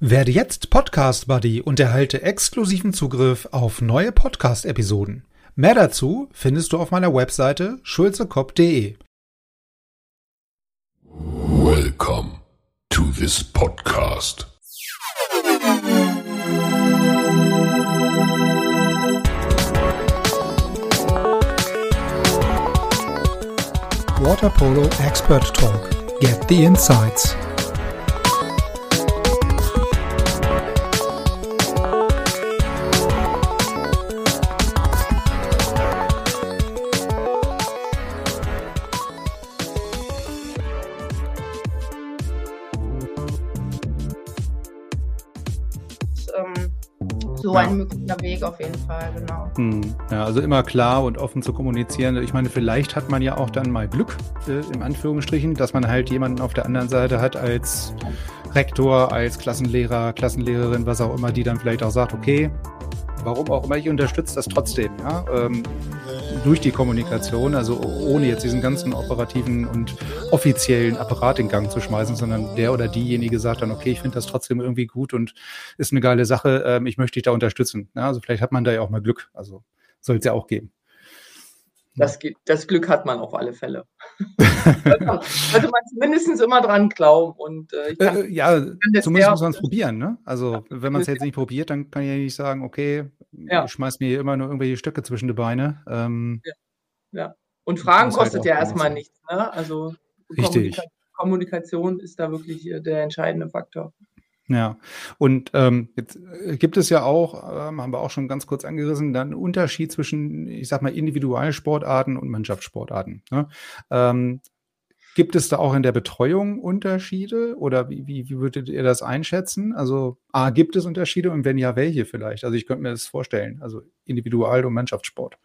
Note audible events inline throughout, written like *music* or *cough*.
Werde jetzt Podcast Buddy und erhalte exklusiven Zugriff auf neue Podcast-Episoden. Mehr dazu findest du auf meiner Webseite schulzekopf.de. Welcome to this podcast. Water Polo Expert Talk. Get the insights. Ähm, so Ja. ein möglicher Weg auf jeden Fall, genau. Hm, Ja, also immer klar und offen zu kommunizieren. Ich meine, vielleicht hat man ja auch dann mal Glück, äh, im Anführungsstrichen, dass man halt jemanden auf der anderen Seite hat als Rektor, als Klassenlehrer, Klassenlehrerin, was auch immer, die dann vielleicht auch sagt, okay, warum auch immer, ich unterstütze das trotzdem, ja, ähm, durch die Kommunikation, also ohne jetzt diesen ganzen operativen und offiziellen Apparat in Gang zu schmeißen, sondern der oder diejenige sagt dann, okay, ich finde das trotzdem irgendwie gut und ist eine geile Sache, ähm, ich möchte dich da unterstützen. Ja, also vielleicht hat man da ja auch mal Glück, also soll es ja auch geben. Das, geht- das Glück hat man auf alle Fälle. *laughs* sollte man zumindest immer dran glauben. Und äh, kann, Äh, ja, zumindest muss man es probieren, ne? Also wenn man es jetzt nicht probiert, dann kann ich ja nicht sagen, okay, Ja. ich schmeiß mir immer nur irgendwelche Stöcke zwischen die Beine. Ähm, und Fragen halt kostet auch ja erstmal nichts. Ne? Also Richtig. Kommunika Kommunikation ist da wirklich äh, der entscheidende Faktor. Ja, und ähm, jetzt äh, gibt es ja auch, ähm, haben wir auch schon ganz kurz angerissen, dann einen Unterschied zwischen, ich sag mal, Individualsportarten und Mannschaftssportarten. Ne? Ähm, gibt es da auch in der Betreuung Unterschiede oder wie, wie, wie würdet ihr das einschätzen? Also, A, gibt es Unterschiede und wenn ja, welche vielleicht? Also ich könnte mir das vorstellen, also Individual- und Mannschaftssport.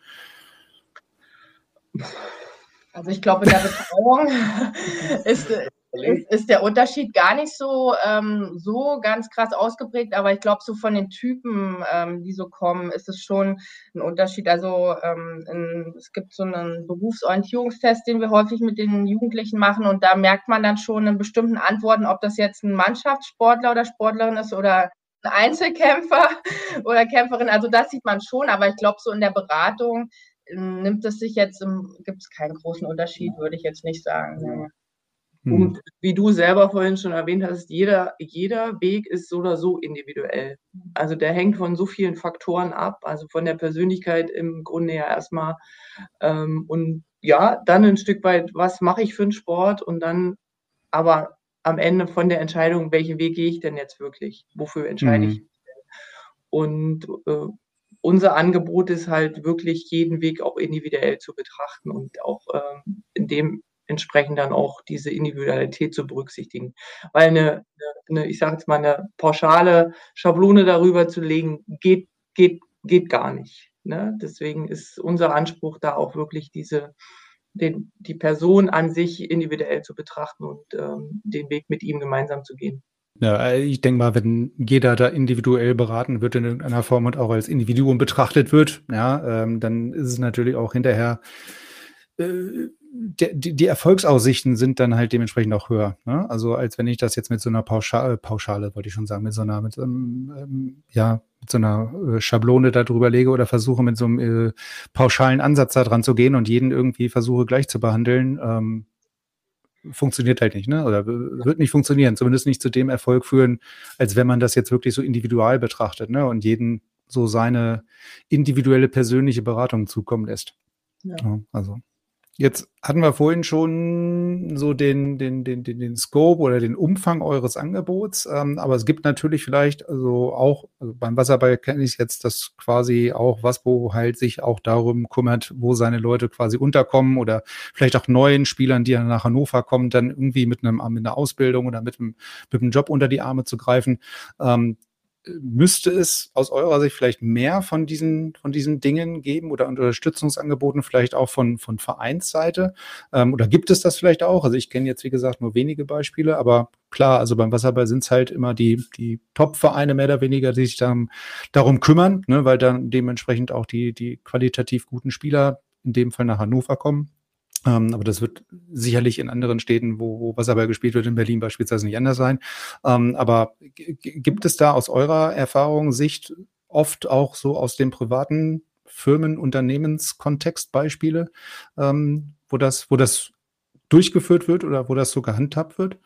Also ich glaube, in der Betreuung *laughs* ist, ist, ist der Unterschied gar nicht so, ähm, so ganz krass ausgeprägt, aber ich glaube, so von den Typen, ähm, die so kommen, ist es schon ein Unterschied. Also ähm, in, es gibt so einen Berufsorientierungstest, den wir häufig mit den Jugendlichen machen und da merkt man dann schon in bestimmten Antworten, ob das jetzt ein Mannschaftssportler oder Sportlerin ist oder ein Einzelkämpfer *laughs* oder Kämpferin. Also das sieht man schon, aber ich glaube, so in der Beratung nimmt es sich jetzt, gibt es keinen großen Unterschied, würde ich jetzt nicht sagen. Hm. Und wie du selber vorhin schon erwähnt hast, jeder, jeder Weg ist so oder so individuell. Also der hängt von so vielen Faktoren ab, also von der Persönlichkeit im Grunde ja erstmal. Ähm, und ja, dann ein Stück weit, was mache ich für einen Sport und dann aber am Ende von der Entscheidung, welchen Weg gehe ich denn jetzt wirklich? Wofür entscheide Mhm. ich? Und äh, unser Angebot ist halt wirklich jeden Weg auch individuell zu betrachten und auch ähm, in dem entsprechend dann auch diese Individualität zu berücksichtigen. Weil eine, eine, ich sage jetzt mal, eine pauschale Schablone darüber zu legen, geht, geht, geht gar nicht. Ne? Deswegen ist unser Anspruch da auch wirklich diese, den, die Person an sich individuell zu betrachten und ähm, den Weg mit ihm gemeinsam zu gehen. Ja, äh, ich denke mal, wenn jeder da individuell beraten wird in irgendeiner Form und auch als Individuum betrachtet wird, ja, ähm, dann ist es natürlich auch hinterher äh, der, die, die Erfolgsaussichten sind dann halt dementsprechend auch höher. Ne? Also als wenn ich das jetzt mit so einer Pauschale, Pauschale wollte ich schon sagen, mit so einer, mit so ähm, ja, mit so einer äh, Schablone da drüber lege oder versuche mit so einem äh, pauschalen Ansatz da dran zu gehen und jeden irgendwie versuche gleich zu behandeln, ähm, funktioniert halt nicht, ne? Oder wird nicht funktionieren, zumindest nicht zu dem Erfolg führen, als wenn man das jetzt wirklich so individual betrachtet, ne? Und jeden so seine individuelle persönliche Beratung zukommen lässt. Ja. Ja, also jetzt hatten wir vorhin schon so den, den, den, den, den Scope oder den Umfang eures Angebots, ähm, aber es gibt natürlich vielleicht also auch, also beim Wasserball kenne ich jetzt das quasi auch was, wo halt sich auch darum kümmert, wo seine Leute quasi unterkommen oder vielleicht auch neuen Spielern, die dann nach Hannover kommen, dann irgendwie mit einem mit einer Ausbildung oder mit einem, mit einem Job unter die Arme zu greifen. Ähm, müsste es aus eurer Sicht vielleicht mehr von diesen, von diesen Dingen geben oder Unterstützungsangeboten vielleicht auch von, von Vereinsseite? Ähm, oder gibt es das vielleicht auch? Also ich kenne jetzt, wie gesagt, nur wenige Beispiele, aber klar, also beim Wasserball sind es halt immer die, die Top-Vereine mehr oder weniger, die sich dann darum kümmern, ne, weil dann dementsprechend auch die, die qualitativ guten Spieler in dem Fall nach Hannover kommen. Ähm, aber das wird sicherlich in anderen Städten, wo, wo Wasserball gespielt wird, in Berlin beispielsweise nicht anders sein. Ähm, aber gibt es da aus eurer Erfahrung Sicht oft auch so aus dem privaten Firmen, Unternehmenskontext Beispiele, ähm, wo das, wo das durchgeführt wird oder wo das so gehandhabt wird?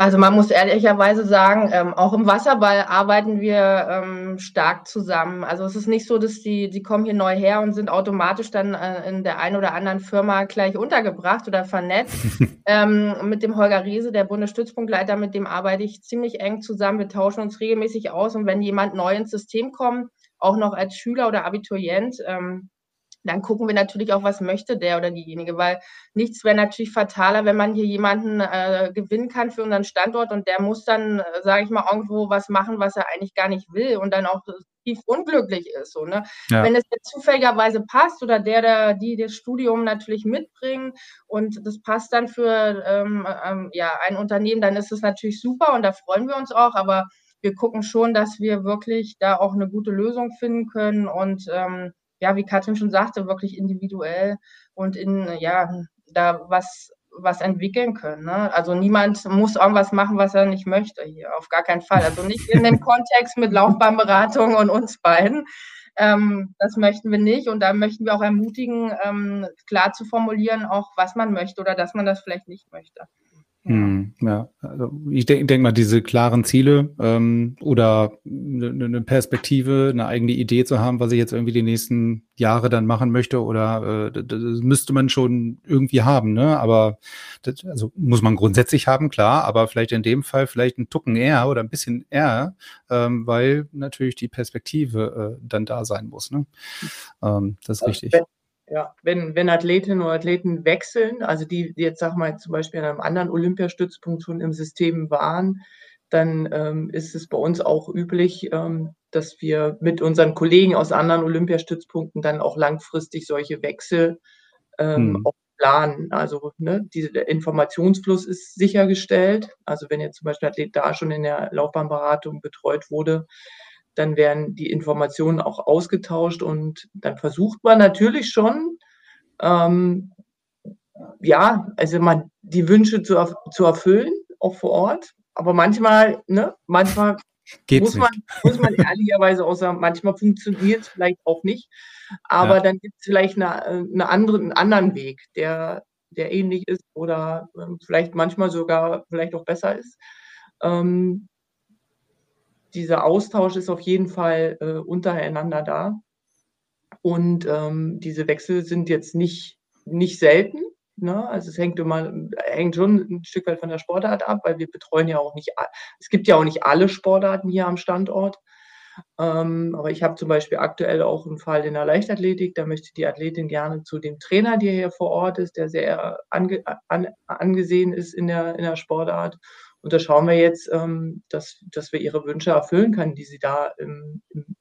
Also man muss ehrlicherweise sagen, ähm, auch im Wasserball arbeiten wir ähm, stark zusammen. Also es ist nicht so, dass die, die kommen hier neu her und sind automatisch dann äh, in der einen oder anderen Firma gleich untergebracht oder vernetzt. *laughs* ähm, mit dem Holger Riese, der Bundesstützpunktleiter, mit dem arbeite ich ziemlich eng zusammen. Wir tauschen uns regelmäßig aus und wenn jemand neu ins System kommt, auch noch als Schüler oder Abiturient, ähm, dann gucken wir natürlich auch, was möchte der oder diejenige, weil nichts wäre natürlich fataler, wenn man hier jemanden äh, gewinnen kann für unseren Standort und der muss dann, äh, sage ich mal, irgendwo was machen, was er eigentlich gar nicht will und dann auch tief unglücklich ist. So, ne? Ja. Wenn es jetzt zufälligerweise passt oder der, der die das Studium natürlich mitbringen und das passt dann für ähm, ähm, ja, ein Unternehmen, dann ist es natürlich super und da freuen wir uns auch, aber wir gucken schon, dass wir wirklich da auch eine gute Lösung finden können und ähm, ja, wie Katrin schon sagte, wirklich individuell und in, ja, da was, was entwickeln können. Ne? Also niemand muss irgendwas machen, was er nicht möchte hier, auf gar keinen Fall. Also nicht in dem *laughs* Kontext mit Laufbahnberatung und uns beiden. Ähm, das möchten wir nicht und da möchten wir auch ermutigen, ähm, klar zu formulieren, auch was man möchte oder dass man das vielleicht nicht möchte. Hm, ja, also ich denke denk mal, diese klaren Ziele ähm, oder eine ne Perspektive, eine eigene Idee zu haben, was ich jetzt irgendwie die nächsten Jahre dann machen möchte, oder äh, das müsste man schon irgendwie haben, ne? Aber das, also muss man grundsätzlich haben, klar, aber vielleicht in dem Fall vielleicht ein Tucken eher oder ein bisschen eher, ähm, weil natürlich die Perspektive äh, dann da sein muss. Ne? Ähm, das ist richtig. Ja, wenn, wenn Athletinnen oder Athleten wechseln, also die, die jetzt, sag mal, zum Beispiel an einem anderen Olympiastützpunkt schon im System waren, dann ähm, ist es bei uns auch üblich, ähm, dass wir mit unseren Kollegen aus anderen Olympiastützpunkten dann auch langfristig solche Wechsel ähm, hm. auch planen. Also ne, diese, der Informationsfluss ist sichergestellt. Also wenn jetzt zum Beispiel ein Athlet da schon in der Laufbahnberatung betreut wurde, dann werden die Informationen auch ausgetauscht und dann versucht man natürlich schon, ähm, ja, also man die Wünsche zu, zu erfüllen, auch vor Ort. Aber manchmal, ne, manchmal muss man, muss man *laughs* ehrlicherweise auch sagen, manchmal funktioniert es vielleicht auch nicht. Aber ja. dann gibt es vielleicht eine, eine andere, einen anderen Weg, der, der ähnlich ist oder ähm, vielleicht manchmal sogar vielleicht auch besser ist. Ähm, dieser Austausch ist auf jeden Fall äh, untereinander da. Und ähm, diese Wechsel sind jetzt nicht, nicht selten. Ne? Also es hängt immer, hängt schon ein Stück weit von der Sportart ab, weil wir betreuen ja auch nicht, es gibt ja auch nicht alle Sportarten hier am Standort. Ähm, aber ich habe zum Beispiel aktuell auch einen Fall in der Leichtathletik. Da möchte die Athletin gerne zu dem Trainer, der hier vor Ort ist, der sehr ange, an, angesehen ist in der, in der Sportart. Und da schauen wir jetzt, ähm, dass, dass wir ihre Wünsche erfüllen können, die sie da im, im,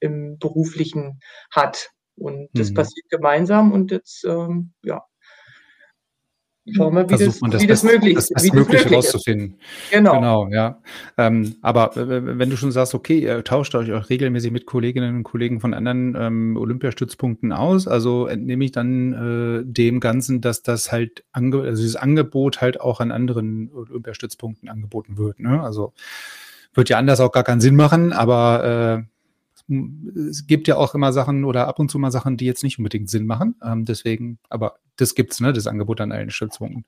im Beruflichen hat. Und das mhm. passiert gemeinsam und jetzt, ähm, ja, Schauen wir, wie, das, man das, wie das, möglich. Das, das Mögliche rauszufinden. Genau. Genau, ja. Ähm, aber wenn du schon sagst, okay, ihr tauscht euch auch regelmäßig mit Kolleginnen und Kollegen von anderen ähm, Olympiastützpunkten aus, also entnehme ich dann äh, dem Ganzen, dass das halt, ange also dieses Angebot halt auch an anderen Olympiastützpunkten angeboten wird. Ne? Also wird ja anders auch gar keinen Sinn machen, aber äh, es gibt ja auch immer Sachen oder ab und zu mal Sachen, die jetzt nicht unbedingt Sinn machen. Ähm, deswegen, aber das gibt's, ne, das Angebot an allen Stützpunkten.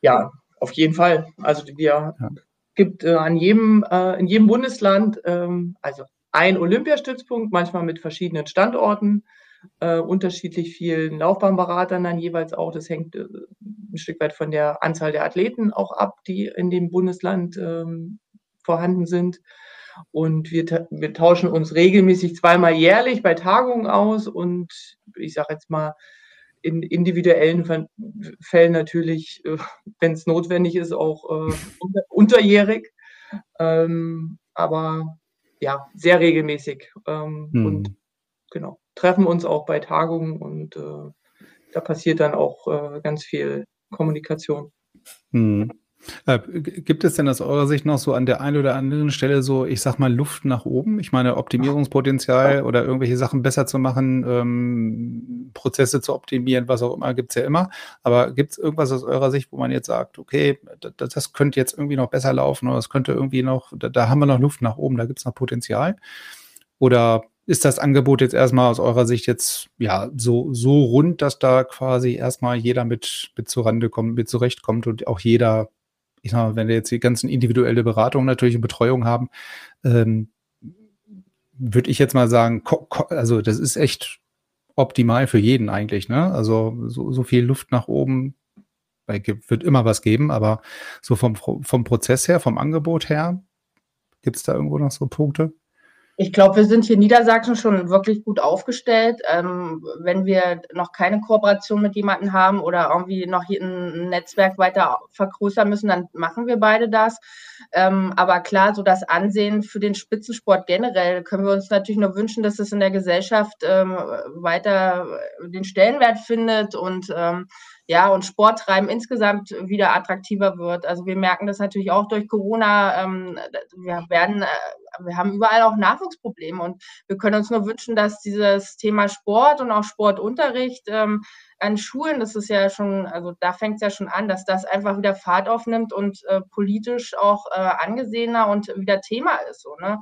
Ja, auf jeden Fall. Also wir ja. gibt äh, an jedem, äh, in jedem Bundesland ähm, also ein Olympiastützpunkt, manchmal mit verschiedenen Standorten, äh, unterschiedlich vielen Laufbahnberatern dann jeweils auch. Das hängt äh, ein Stück weit von der Anzahl der Athleten auch ab, die in dem Bundesland ähm, vorhanden sind. Und wir, wir tauschen uns regelmäßig zweimal jährlich bei Tagungen aus und ich sage jetzt mal, in individuellen Fällen natürlich, äh, wenn es notwendig ist, auch äh, unterjährig. Ähm, aber ja, sehr regelmäßig. Ähm, hm. Und genau, treffen uns auch bei Tagungen und äh, da passiert dann auch äh, ganz viel Kommunikation. Hm. Äh, gibt es denn aus eurer Sicht noch so an der einen oder anderen Stelle so, ich sag mal, Luft nach oben? Ich meine, Optimierungspotenzial oder irgendwelche Sachen besser zu machen, ähm, Prozesse zu optimieren, was auch immer, gibt's ja immer. Aber gibt es irgendwas aus eurer Sicht, wo man jetzt sagt, okay, das, das könnte jetzt irgendwie noch besser laufen oder das könnte irgendwie noch, da, da haben wir noch Luft nach oben, da gibt's noch Potenzial? Oder ist das Angebot jetzt erstmal aus eurer Sicht jetzt ja so, so rund, dass da quasi erstmal jeder mit, mit zurande kommt, mit zurechtkommt und auch jeder ich sag mal, wenn wir jetzt die ganzen individuelle Beratung natürlich und Betreuung haben, ähm, würde ich jetzt mal sagen, also das ist echt optimal für jeden eigentlich, ne? Also so, so viel Luft nach oben, wird immer was geben, aber so vom, vom Prozess her, vom Angebot her, gibt es da irgendwo noch so Punkte? Ich glaube, wir sind hier in Niedersachsen schon wirklich gut aufgestellt. Ähm, wenn wir noch keine Kooperation mit jemandem haben oder irgendwie noch hier ein Netzwerk weiter vergrößern müssen, dann machen wir beide das. Ähm, aber klar, so das Ansehen für den Spitzensport generell können wir uns natürlich nur wünschen, dass es in der Gesellschaft ähm, weiter den Stellenwert findet und ähm, ja, und Sporttreiben insgesamt wieder attraktiver wird. Also wir merken das natürlich auch durch Corona. Ähm, wir werden, äh, wir haben überall auch Nachwuchsprobleme und wir können uns nur wünschen, dass dieses Thema Sport und auch Sportunterricht ähm, an Schulen, das ist ja schon, also da fängt es ja schon an, dass das einfach wieder Fahrt aufnimmt und äh, politisch auch äh, angesehener und wieder Thema ist. So, ne?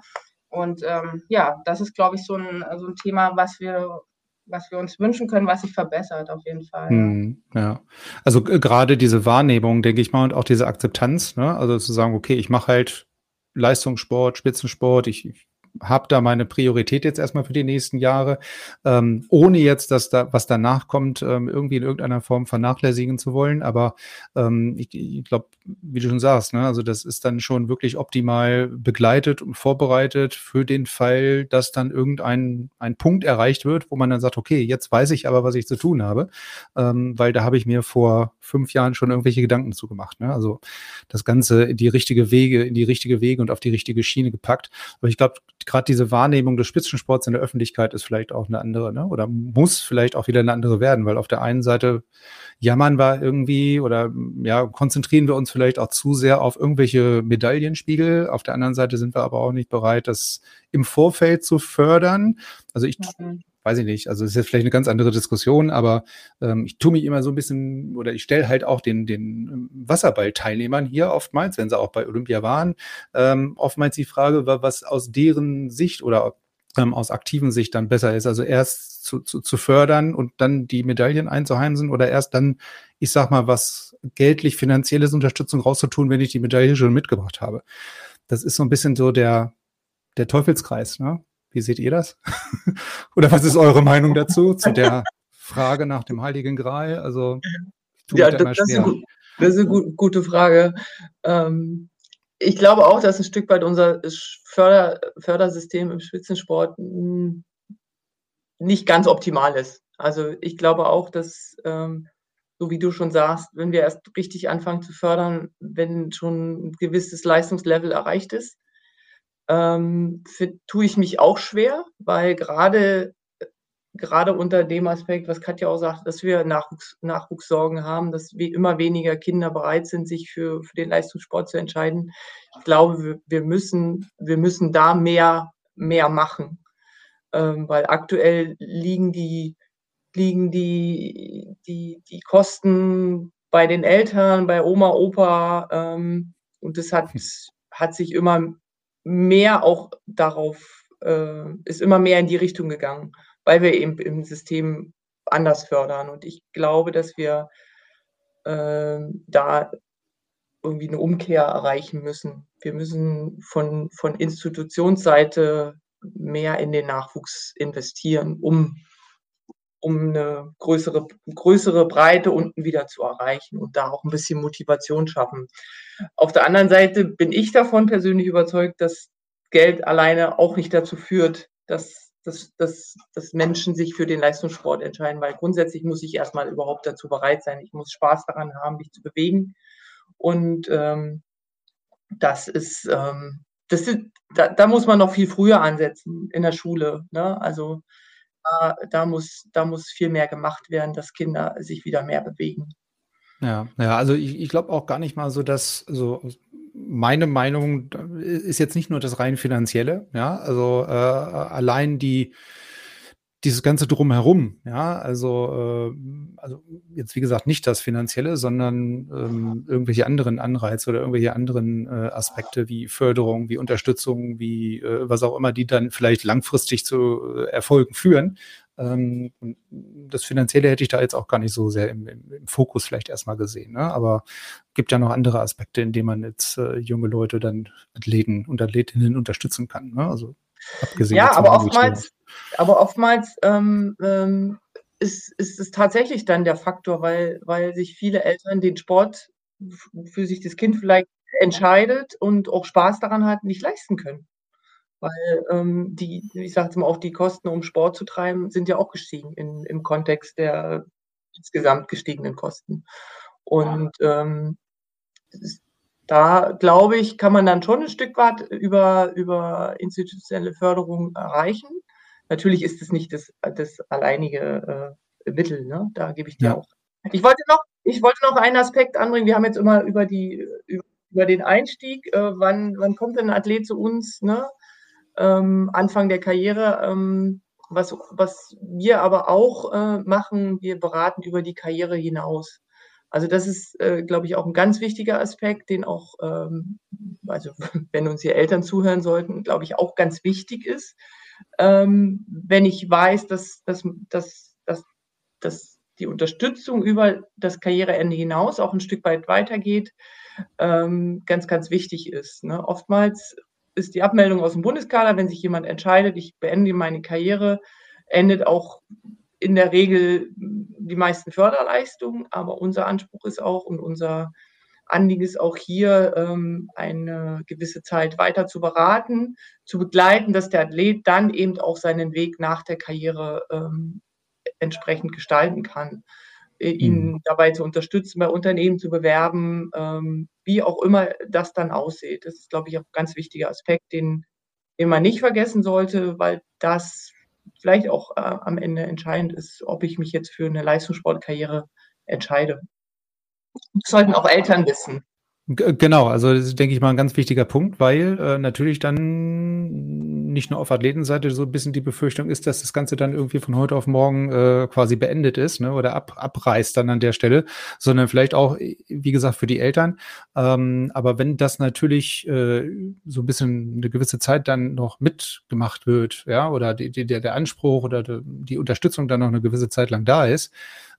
Und ähm, ja, das ist, glaube ich, so ein, so ein Thema, was wir was wir uns wünschen können, was sich verbessert, auf jeden Fall. Hm, ja, also gerade diese Wahrnehmung, denke ich mal, und auch diese Akzeptanz, ne? also zu sagen, okay, ich mache halt Leistungssport, Spitzensport, ich, ich habe da meine Priorität jetzt erstmal für die nächsten Jahre, ähm, ohne jetzt, dass da, was danach kommt, ähm, irgendwie in irgendeiner Form vernachlässigen zu wollen. Aber ähm, ich, ich glaube, wie du schon sagst, ne, also das ist dann schon wirklich optimal begleitet und vorbereitet für den Fall, dass dann irgendein ein Punkt erreicht wird, wo man dann sagt, okay, jetzt weiß ich aber, was ich zu tun habe, ähm, weil da habe ich mir vor fünf Jahren schon irgendwelche Gedanken zu gemacht. Ne? Also das Ganze in die richtige Wege, in die richtige Wege und auf die richtige Schiene gepackt. Aber ich glaube, gerade diese Wahrnehmung des Spitzensports in der Öffentlichkeit ist vielleicht auch eine andere, ne? Oder muss vielleicht auch wieder eine andere werden, weil auf der einen Seite jammern wir irgendwie oder ja, konzentrieren wir uns vielleicht auch zu sehr auf irgendwelche Medaillenspiegel. Auf der anderen Seite sind wir aber auch nicht bereit, das im Vorfeld zu fördern. Also ich mhm weiß ich nicht, also es ist jetzt vielleicht eine ganz andere Diskussion, aber ähm, ich tue mich immer so ein bisschen oder ich stelle halt auch den, den ähm, Wasserballteilnehmern hier oftmals, wenn sie auch bei Olympia waren, ähm, oftmals die Frage, was aus deren Sicht oder ähm, aus aktiven Sicht dann besser ist. Also erst zu, zu, zu fördern und dann die Medaillen einzuheimsen oder erst dann, ich sag mal, was geldlich, finanzielles Unterstützung rauszutun, wenn ich die Medaille schon mitgebracht habe. Das ist so ein bisschen so der, der Teufelskreis, ne? Wie seht ihr das? *laughs* Oder was ist eure Meinung dazu, zu der Frage nach dem Heiligen Gral? Also, ja, das, das, ist eine, das, ist eine, gute Frage. Ähm, ich glaube auch, dass ein Stück weit unser Förder, Fördersystem im Spitzensport nicht ganz optimal ist. Also ich glaube auch, dass, ähm, so wie du schon sagst, wenn wir erst richtig anfangen zu fördern, wenn schon ein gewisses Leistungslevel erreicht ist, ähm, für, tue ich mich auch schwer, weil gerade gerade unter dem Aspekt, was Katja auch sagt, dass wir Nachwuchs, Nachwuchssorgen haben, dass immer weniger Kinder bereit sind, sich für, für den Leistungssport zu entscheiden. Ich glaube, wir, wir, müssen, wir müssen da mehr, mehr machen, ähm, weil aktuell liegen die, liegen die, die, die Kosten bei den Eltern, bei Oma, Opa ähm, und das hat, hat sich immer mehr auch darauf, äh, ist immer mehr in die Richtung gegangen, weil wir eben im System anders fördern. Und ich glaube, dass wir äh, da irgendwie eine Umkehr erreichen müssen. Wir müssen von, von Institutionsseite mehr in den Nachwuchs investieren, um, um eine größere, größere Breite unten wieder zu erreichen und da auch ein bisschen Motivation schaffen. Auf der anderen Seite bin ich davon persönlich überzeugt, dass Geld alleine auch nicht dazu führt, dass, dass, dass, dass Menschen sich für den Leistungssport entscheiden, weil grundsätzlich muss ich erstmal überhaupt dazu bereit sein. Ich muss Spaß daran haben, mich zu bewegen. Und ähm, das ist, ähm, das ist da, da, muss man noch viel früher ansetzen in der Schule. Ne? Also da, da, muss, da muss viel mehr gemacht werden, dass Kinder sich wieder mehr bewegen. Ja, ja, also ich, ich glaube auch gar nicht mal so, dass so meine Meinung ist jetzt nicht nur das rein finanzielle, ja, also äh, allein die dieses ganze drumherum, ja, also, äh, also jetzt wie gesagt nicht das Finanzielle, sondern ähm, irgendwelche anderen Anreize oder irgendwelche anderen äh, Aspekte wie Förderung, wie Unterstützung, wie äh, was auch immer, die dann vielleicht langfristig zu äh, Erfolgen führen. Ähm, das Finanzielle hätte ich da jetzt auch gar nicht so sehr im, im, im Fokus vielleicht erstmal gesehen. Ne? Aber gibt ja noch andere Aspekte, in denen man jetzt äh, junge Leute dann Athleten und Athletinnen unterstützen kann. Ne? Also abgesehen. Ja, aber oftmals, aber oftmals ähm, ähm, ist, ist es tatsächlich dann der Faktor, weil, weil sich viele Eltern den Sport für sich das Kind vielleicht entscheidet und auch Spaß daran hat, nicht leisten können. Weil ähm, die, ich sage jetzt mal, auch die Kosten, um Sport zu treiben, sind ja auch gestiegen in, im Kontext der insgesamt gestiegenen Kosten. Und ähm, da glaube ich, kann man dann schon ein Stück weit über, über institutionelle Förderung erreichen. Natürlich ist es nicht das, das alleinige äh, Mittel, ne? da gebe ich dir ja. auch. Ich wollte, noch, ich wollte noch einen Aspekt anbringen. Wir haben jetzt immer über, die, über den Einstieg, äh, wann, wann kommt denn ein Athlet zu uns, ne? ähm, Anfang der Karriere. Ähm, was, was wir aber auch äh, machen, wir beraten über die Karriere hinaus. Also das ist, äh, glaube ich, auch ein ganz wichtiger Aspekt, den auch, ähm, also *laughs* wenn uns hier Eltern zuhören sollten, glaube ich, auch ganz wichtig ist. Ähm, wenn ich weiß, dass, dass, dass, dass, dass die Unterstützung über das Karriereende hinaus auch ein Stück weit weitergeht, ähm, ganz, ganz wichtig ist. Ne? Oftmals ist die Abmeldung aus dem Bundeskader, wenn sich jemand entscheidet, ich beende meine Karriere, endet auch in der Regel die meisten Förderleistungen, aber unser Anspruch ist auch und unser Anliegen ist auch hier, ähm, eine gewisse Zeit weiter zu beraten, zu begleiten, dass der Athlet dann eben auch seinen Weg nach der Karriere ähm, entsprechend gestalten kann. Äh, ihn mhm. dabei zu unterstützen, bei Unternehmen zu bewerben, ähm, wie auch immer das dann aussieht. Das ist, glaube ich, auch ein ganz wichtiger Aspekt, den, den man nicht vergessen sollte, weil das vielleicht auch äh, am Ende entscheidend ist, ob ich mich jetzt für eine Leistungssportkarriere entscheide. Das sollten auch Eltern wissen. Genau, also das ist, denke ich mal, ein ganz wichtiger Punkt, weil äh, natürlich dann nicht nur auf Athletenseite so ein bisschen die Befürchtung ist, dass das Ganze dann irgendwie von heute auf morgen äh, quasi beendet ist ne, oder ab, abreißt dann an der Stelle, sondern vielleicht auch, wie gesagt, für die Eltern. Ähm, aber wenn das natürlich äh, so ein bisschen eine gewisse Zeit dann noch mitgemacht wird, ja, oder die, die, der, Anspruch oder die, die Unterstützung dann noch eine gewisse Zeit lang da ist,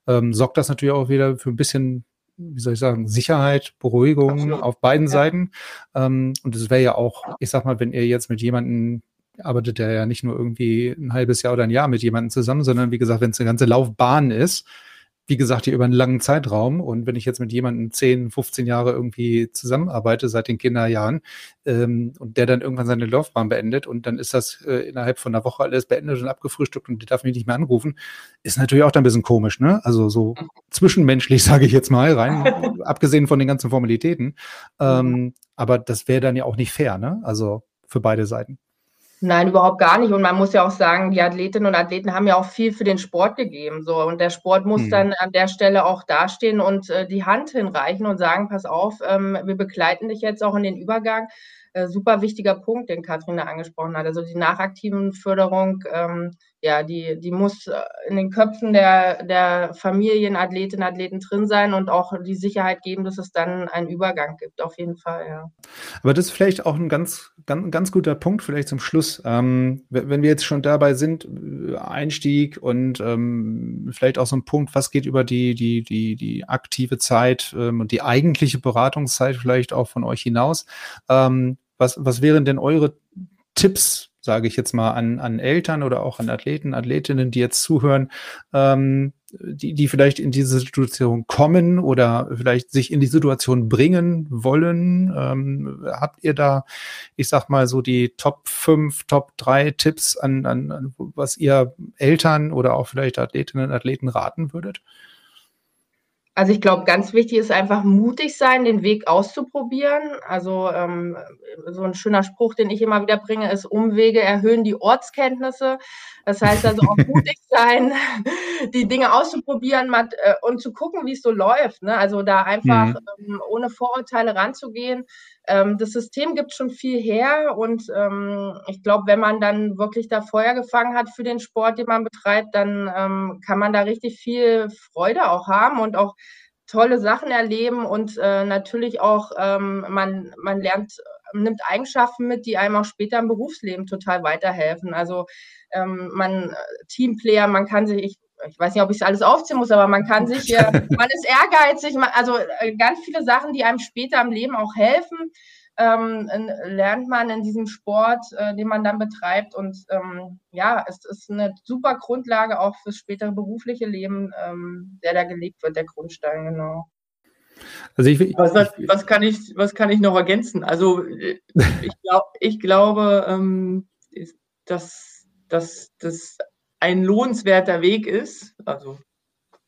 ähm, sorgt das natürlich auch wieder für ein bisschen wie soll ich sagen, Sicherheit, Beruhigung Absolut. auf beiden ja. Seiten. Ähm, und es wäre ja auch, ich sag mal, wenn ihr jetzt mit jemandem arbeitet, der ja nicht nur irgendwie ein halbes Jahr oder ein Jahr mit jemandem zusammen, sondern wie gesagt, wenn es eine ganze Laufbahn ist, wie gesagt, hier über einen langen Zeitraum. Und wenn ich jetzt mit jemandem 10, 15 Jahre irgendwie zusammenarbeite, seit den Kinderjahren, ähm, und der dann irgendwann seine Laufbahn beendet und dann ist das äh, innerhalb von einer Woche alles beendet und abgefrühstückt und der darf mich nicht mehr anrufen, ist natürlich auch dann ein bisschen komisch, ne? Also so zwischenmenschlich, *laughs* sage ich jetzt mal, rein, *laughs* abgesehen von den ganzen Formalitäten. Ähm, aber das wäre dann ja auch nicht fair, ne? Also für beide Seiten. Nein, überhaupt gar nicht. Und man muss ja auch sagen, die Athletinnen und Athleten haben ja auch viel für den Sport gegeben. So. Und der Sport muss hm. dann an der Stelle auch dastehen und äh, die Hand hinreichen und sagen, pass auf, ähm, wir begleiten dich jetzt auch in den Übergang. Äh, super wichtiger Punkt, den Katrin da angesprochen hat. Also die nachaktiven Förderung, ähm, ja, die, die muss äh, in den Köpfen der, der Familien, Athletinnen, Athleten drin sein und auch die Sicherheit geben, dass es dann einen Übergang gibt, auf jeden Fall, ja. Aber das ist vielleicht auch ein ganz, ganz, ganz guter Punkt, vielleicht zum Schluss. Ähm, wenn wir jetzt schon dabei sind, äh, Einstieg und ähm, vielleicht auch so ein Punkt, was geht über die, die, die, die aktive Zeit ähm, und die eigentliche Beratungszeit vielleicht auch von euch hinaus. Ähm, was, was wären denn eure Tipps, sage ich jetzt mal, an, an Eltern oder auch an Athleten, Athletinnen, die jetzt zuhören, ähm, die, die vielleicht in diese Situation kommen oder vielleicht sich in die Situation bringen wollen? Ähm, habt ihr da, ich sag mal, so die Top 5, Top 3 Tipps an, an, an was ihr Eltern oder auch vielleicht Athletinnen und Athleten raten würdet? Also ich glaube, ganz wichtig ist einfach mutig sein, den Weg auszuprobieren. Also ähm, so ein schöner Spruch, den ich immer wieder bringe, ist, Umwege erhöhen die Ortskenntnisse. Das heißt also auch *laughs* mutig sein, die Dinge auszuprobieren äh, und zu gucken, wie es so läuft. Ne? Also da einfach mhm. ähm, ohne Vorurteile ranzugehen. Ähm, das System gibt schon viel her und ähm, ich glaube, wenn man dann wirklich da Feuer gefangen hat für den Sport, den man betreibt, dann ähm, kann man da richtig viel Freude auch haben und auch tolle Sachen erleben und äh, natürlich auch ähm, man, man lernt, nimmt Eigenschaften mit, die einem auch später im Berufsleben total weiterhelfen. Also ähm, man Teamplayer, man kann sich, ich, ich weiß nicht, ob ich es alles aufziehen muss, aber man kann sich, äh, *laughs* man ist ehrgeizig, man, also äh, ganz viele Sachen, die einem später im Leben auch helfen ähm, lernt man in diesem Sport, äh, den man dann betreibt. Und ähm, ja, es ist eine super Grundlage auch fürs spätere berufliche Leben, ähm, der da gelegt wird, der Grundstein, genau. Also ich, was, was, was, kann ich, was kann ich noch ergänzen? Also äh, ich, glaub, ich glaube, ähm, dass, dass das ein lohnenswerter Weg ist. Also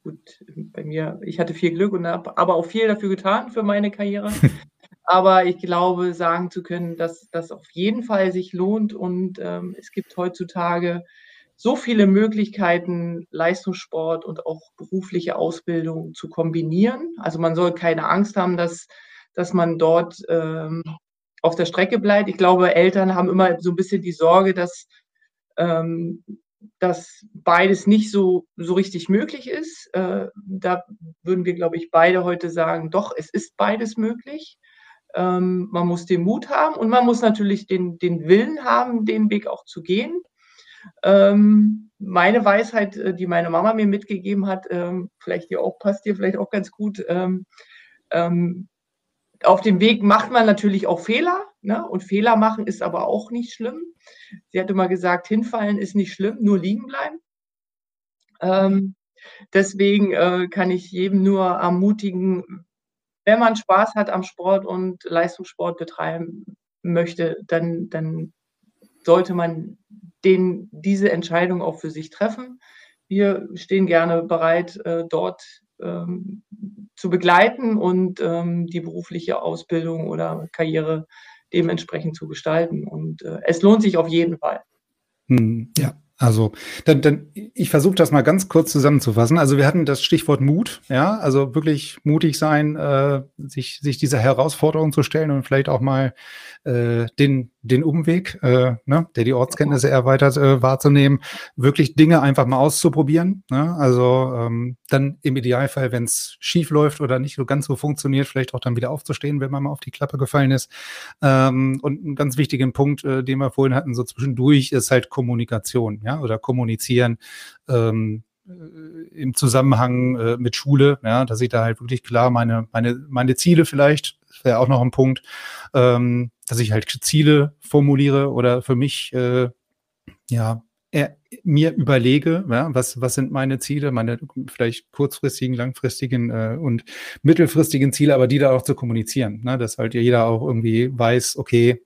gut, bei mir, ich hatte viel Glück und habe aber auch viel dafür getan für meine Karriere. *laughs* Aber ich glaube, sagen zu können, dass das auf jeden Fall sich lohnt und ähm, es gibt heutzutage so viele Möglichkeiten, Leistungssport und auch berufliche Ausbildung zu kombinieren. Also man soll keine Angst haben, dass, dass man dort ähm, auf der Strecke bleibt. Ich glaube, Eltern haben immer so ein bisschen die Sorge, dass, ähm, dass beides nicht so, so richtig möglich ist. Äh, da würden wir, glaube ich, beide heute sagen, doch, es ist beides möglich. Ähm, man muss den Mut haben und man muss natürlich den, den Willen haben, den Weg auch zu gehen. Ähm, meine Weisheit, äh, die meine Mama mir mitgegeben hat, ähm, vielleicht dir auch passt dir vielleicht auch ganz gut. Ähm, ähm, auf dem Weg macht man natürlich auch Fehler ne? und Fehler machen ist aber auch nicht schlimm. Sie hat immer gesagt, hinfallen ist nicht schlimm, nur liegen bleiben. Ähm, deswegen äh, kann ich jedem nur ermutigen, wenn man Spaß hat am Sport und Leistungssport betreiben möchte, dann, dann sollte man den, diese Entscheidung auch für sich treffen. Wir stehen gerne bereit, äh, dort ähm, zu begleiten und ähm, die berufliche Ausbildung oder Karriere dementsprechend zu gestalten. Und äh, es lohnt sich auf jeden Fall. Hm, ja, also, dann, dann ich versuche das mal ganz kurz zusammenzufassen. Also, wir hatten das Stichwort Mut, ja, also wirklich mutig sein, äh, sich, sich dieser Herausforderung zu stellen und vielleicht auch mal äh, den, den Umweg, äh, ne, der die Ortskenntnisse erweitert, äh, wahrzunehmen, wirklich Dinge einfach mal auszuprobieren. Ne? Also ähm, dann im Idealfall, wenn es schief läuft oder nicht so ganz so funktioniert, vielleicht auch dann wieder aufzustehen, wenn man mal auf die Klappe gefallen ist. Ähm, und ein ganz wichtigen Punkt, äh, den wir vorhin hatten, so zwischendurch, ist halt Kommunikation, ja, oder kommunizieren. Ähm, äh, im Zusammenhang äh, mit Schule, ja, dass ich da halt wirklich klar meine, meine, meine Ziele vielleicht, wäre auch noch ein Punkt, ähm, dass ich halt Ziele formuliere oder für mich äh, ja er, mir überlege, ja, was, was sind meine Ziele, meine vielleicht kurzfristigen, langfristigen äh, und mittelfristigen Ziele, aber die da auch zu kommunizieren, ne, dass halt jeder auch irgendwie weiß, okay,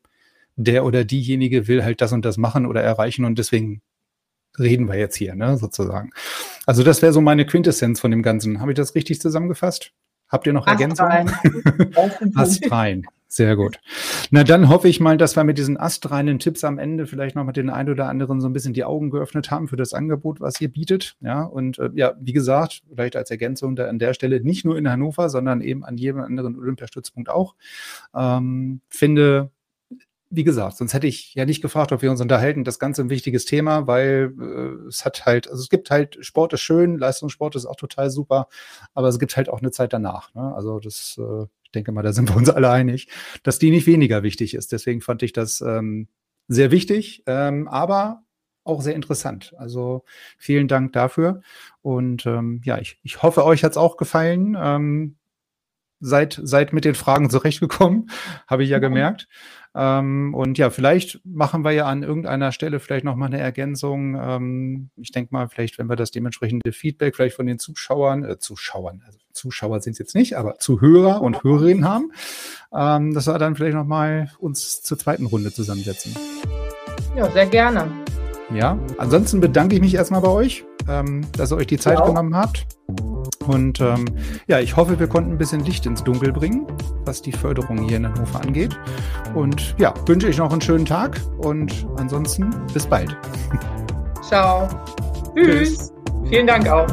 der oder diejenige will halt das und das machen oder erreichen und deswegen reden wir jetzt hier, ne, sozusagen. Also das wäre so meine Quintessenz von dem Ganzen. Habe ich das richtig zusammengefasst? Habt ihr noch Ergänzungen? Astrein. *laughs* Sehr gut. Na, dann hoffe ich mal, dass wir mit diesen astreinen Tipps am Ende vielleicht noch mit den ein oder anderen so ein bisschen die Augen geöffnet haben für das Angebot, was ihr bietet. Ja, und äh, ja, wie gesagt, vielleicht als Ergänzung da an der Stelle nicht nur in Hannover, sondern eben an jedem anderen Olympiastützpunkt auch. Ähm, finde, wie gesagt, sonst hätte ich ja nicht gefragt, ob wir uns unterhalten. Das Ganze ein wichtiges Thema, weil äh, es hat halt, also es gibt halt, Sport ist schön, Leistungssport ist auch total super, aber es gibt halt auch eine Zeit danach. Ne? Also das, äh, ich denke mal, da sind wir uns alle einig, dass die nicht weniger wichtig ist. Deswegen fand ich das ähm, sehr wichtig, ähm, aber auch sehr interessant. Also vielen Dank dafür. Und ähm, ja, ich, ich hoffe, euch hat's auch gefallen. Ähm, seid, seid mit den Fragen zurechtgekommen, *laughs* habe ich ja, gemerkt. Ähm, und ja, vielleicht machen wir ja an irgendeiner Stelle vielleicht nochmal eine Ergänzung. Ähm, ich denke mal, vielleicht, wenn wir das dementsprechende Feedback vielleicht von den Zuschauern, äh, Zuschauern, also Zuschauer sind es jetzt nicht, aber Zuhörer und Hörerinnen haben, ähm, dass wir dann vielleicht nochmal uns zur zweiten Runde zusammensetzen. Ja, sehr gerne. Ja, ansonsten bedanke ich mich erstmal bei euch, ähm, dass ihr euch die Zeit ja. genommen habt. Und ähm, ja, ich hoffe, wir konnten ein bisschen Licht ins Dunkel bringen, was die Förderung hier in Hannover angeht. Und ja, wünsche ich noch einen schönen Tag und ansonsten bis bald. Ciao. Tschüss. Tschüss. Vielen Dank auch.